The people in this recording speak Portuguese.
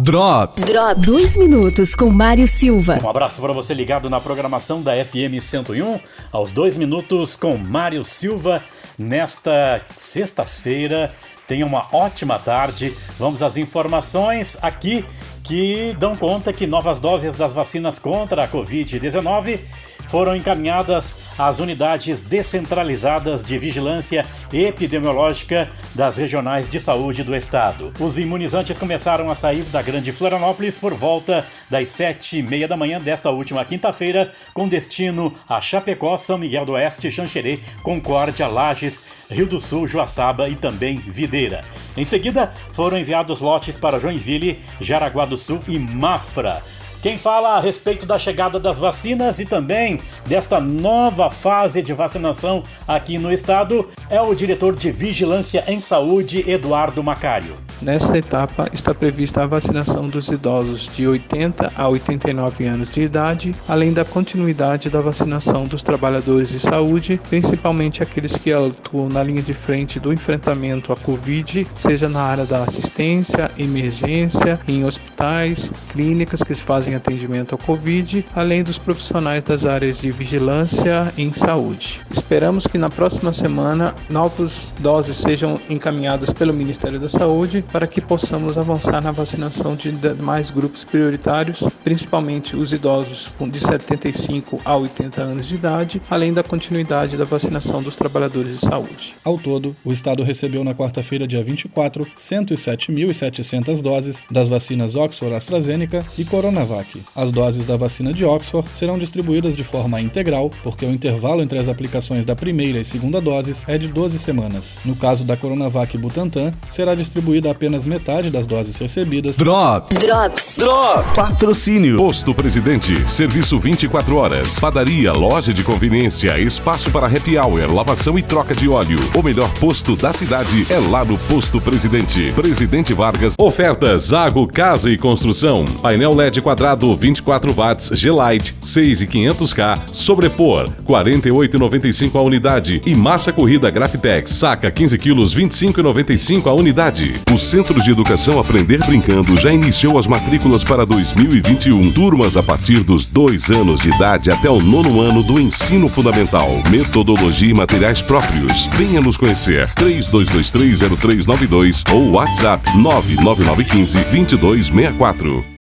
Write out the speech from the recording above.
Drops. Drops. Dois minutos com Mário Silva. Um abraço para você ligado na programação da FM 101, aos dois minutos com Mário Silva, nesta sexta-feira. Tenha uma ótima tarde. Vamos às informações aqui que dão conta que novas doses das vacinas contra a Covid-19 foram encaminhadas às unidades descentralizadas de vigilância epidemiológica das regionais de saúde do estado. Os imunizantes começaram a sair da Grande Florianópolis por volta das sete e meia da manhã desta última quinta-feira, com destino a Chapecó, São Miguel do Oeste, Xanxerê, Concórdia, Lages, Rio do Sul, Joaçaba e também Videira. Em seguida, foram enviados lotes para Joinville, Jaraguá do Sul e Mafra. Quem fala a respeito da chegada das vacinas e também desta nova fase de vacinação aqui no estado é o diretor de Vigilância em Saúde, Eduardo Macário. Nesta etapa está prevista a vacinação dos idosos de 80 a 89 anos de idade, além da continuidade da vacinação dos trabalhadores de saúde, principalmente aqueles que atuam na linha de frente do enfrentamento à Covid, seja na área da assistência, emergência, em hospitais, clínicas que fazem atendimento ao Covid, além dos profissionais das áreas de vigilância em saúde. Esperamos que na próxima semana novas doses sejam encaminhadas pelo Ministério da Saúde para que possamos avançar na vacinação de demais grupos prioritários, principalmente os idosos de 75 a 80 anos de idade, além da continuidade da vacinação dos trabalhadores de saúde. Ao todo, o Estado recebeu na quarta-feira, dia 24, 107.700 doses das vacinas Oxford AstraZeneca e Coronavac. As doses da vacina de Oxford serão distribuídas de forma integral, porque o intervalo entre as aplicações da primeira e segunda doses é de 12 semanas. No caso da Coronavac Butantan, será distribuída apenas metade das doses recebidas. Drops. Drops. Drops. Patrocínio. Posto Presidente, serviço 24 horas. Padaria, loja de conveniência, espaço para happy hour, lavação e troca de óleo. O melhor posto da cidade é lá no Posto Presidente. Presidente Vargas. Ofertas Zago Casa e Construção. Painel LED quadrado 24 watts, G-Lite 6,500K. Sobrepor 48,95 a unidade. E massa corrida Grafitex. Saca 15 quilos 25,95 a unidade. O Centro de Educação Aprender Brincando já iniciou as matrículas para 2021. Turmas a partir dos dois anos de idade até o nono ano do ensino fundamental. Metodologia e materiais próprios. Venha nos conhecer. 32230392 ou WhatsApp 99915 2264.